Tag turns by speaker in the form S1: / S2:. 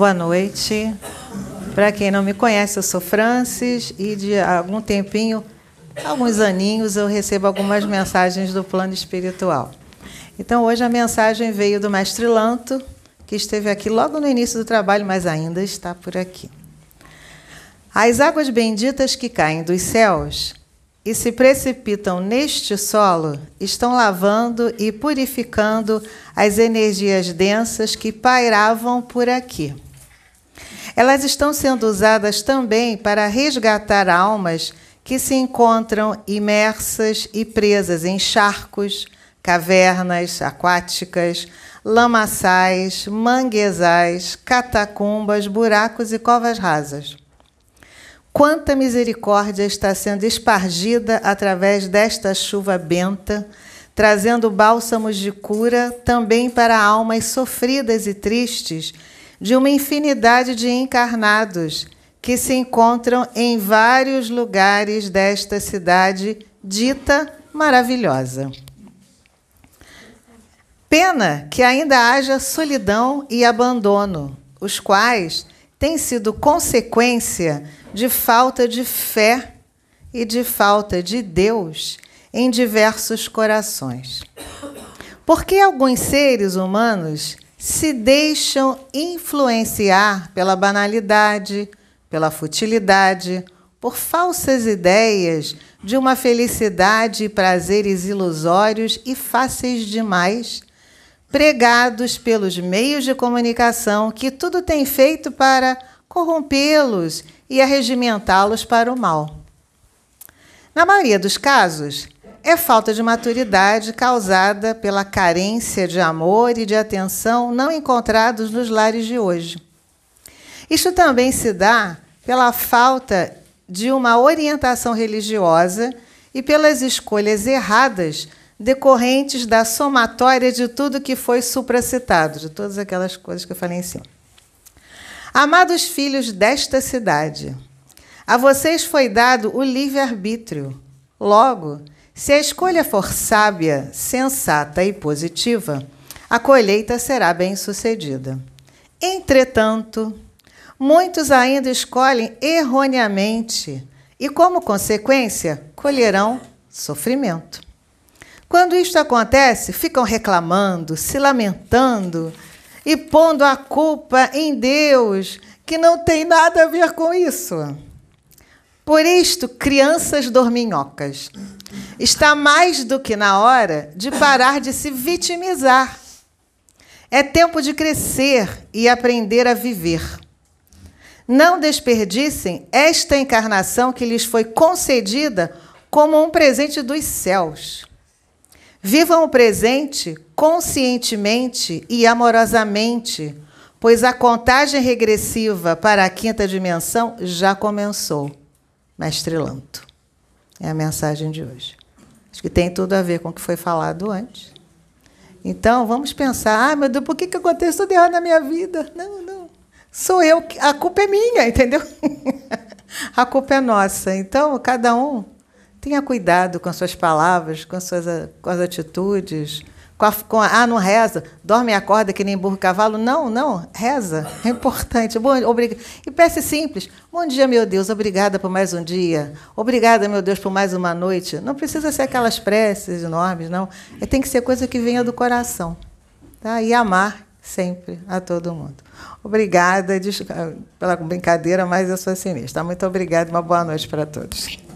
S1: Boa noite. Para quem não me conhece, eu sou Francis e de algum tempinho, alguns aninhos, eu recebo algumas mensagens do plano espiritual. Então, hoje a mensagem veio do mestre Lanto, que esteve aqui logo no início do trabalho, mas ainda está por aqui. As águas benditas que caem dos céus e se precipitam neste solo estão lavando e purificando as energias densas que pairavam por aqui. Elas estão sendo usadas também para resgatar almas que se encontram imersas e presas em charcos, cavernas aquáticas, lamaçais, manguezais, catacumbas, buracos e covas rasas. Quanta misericórdia está sendo espargida através desta chuva benta, trazendo bálsamos de cura também para almas sofridas e tristes de uma infinidade de encarnados que se encontram em vários lugares desta cidade dita maravilhosa. Pena que ainda haja solidão e abandono, os quais têm sido consequência de falta de fé e de falta de Deus em diversos corações. Porque alguns seres humanos se deixam influenciar pela banalidade, pela futilidade, por falsas ideias de uma felicidade e prazeres ilusórios e fáceis demais, pregados pelos meios de comunicação que tudo tem feito para corrompê-los e arregimentá-los para o mal. Na maioria dos casos, é falta de maturidade causada pela carência de amor e de atenção não encontrados nos lares de hoje. Isto também se dá pela falta de uma orientação religiosa e pelas escolhas erradas decorrentes da somatória de tudo que foi supracitado, de todas aquelas coisas que eu falei em cima. Amados filhos desta cidade, a vocês foi dado o livre-arbítrio. Logo, se a escolha for sábia, sensata e positiva, a colheita será bem-sucedida. Entretanto, muitos ainda escolhem erroneamente e, como consequência, colherão sofrimento. Quando isto acontece, ficam reclamando, se lamentando e pondo a culpa em Deus, que não tem nada a ver com isso. Por isto, crianças dorminhocas, está mais do que na hora de parar de se vitimizar. É tempo de crescer e aprender a viver. Não desperdicem esta encarnação que lhes foi concedida como um presente dos céus. Vivam o presente conscientemente e amorosamente, pois a contagem regressiva para a quinta dimensão já começou. Mestre Lanto. É a mensagem de hoje. Acho que tem tudo a ver com o que foi falado antes. Então, vamos pensar: ah, meu Deus, por que, que acontece tudo errado na minha vida? Não, não. Sou eu, a culpa é minha, entendeu? a culpa é nossa. Então, cada um tenha cuidado com as suas palavras, com as suas com as atitudes, com a, com a, ah, não reza, dorme e acorda que nem burro cavalo. Não, não, reza, é importante. Bom, obriga... E peça simples. Bom dia, meu Deus, obrigada por mais um dia. Obrigada, meu Deus, por mais uma noite. Não precisa ser aquelas preces enormes, não. É, tem que ser coisa que venha do coração. Tá? E amar sempre a todo mundo. Obrigada pela brincadeira, mas eu sou sinistra. Muito obrigada e uma boa noite para todos.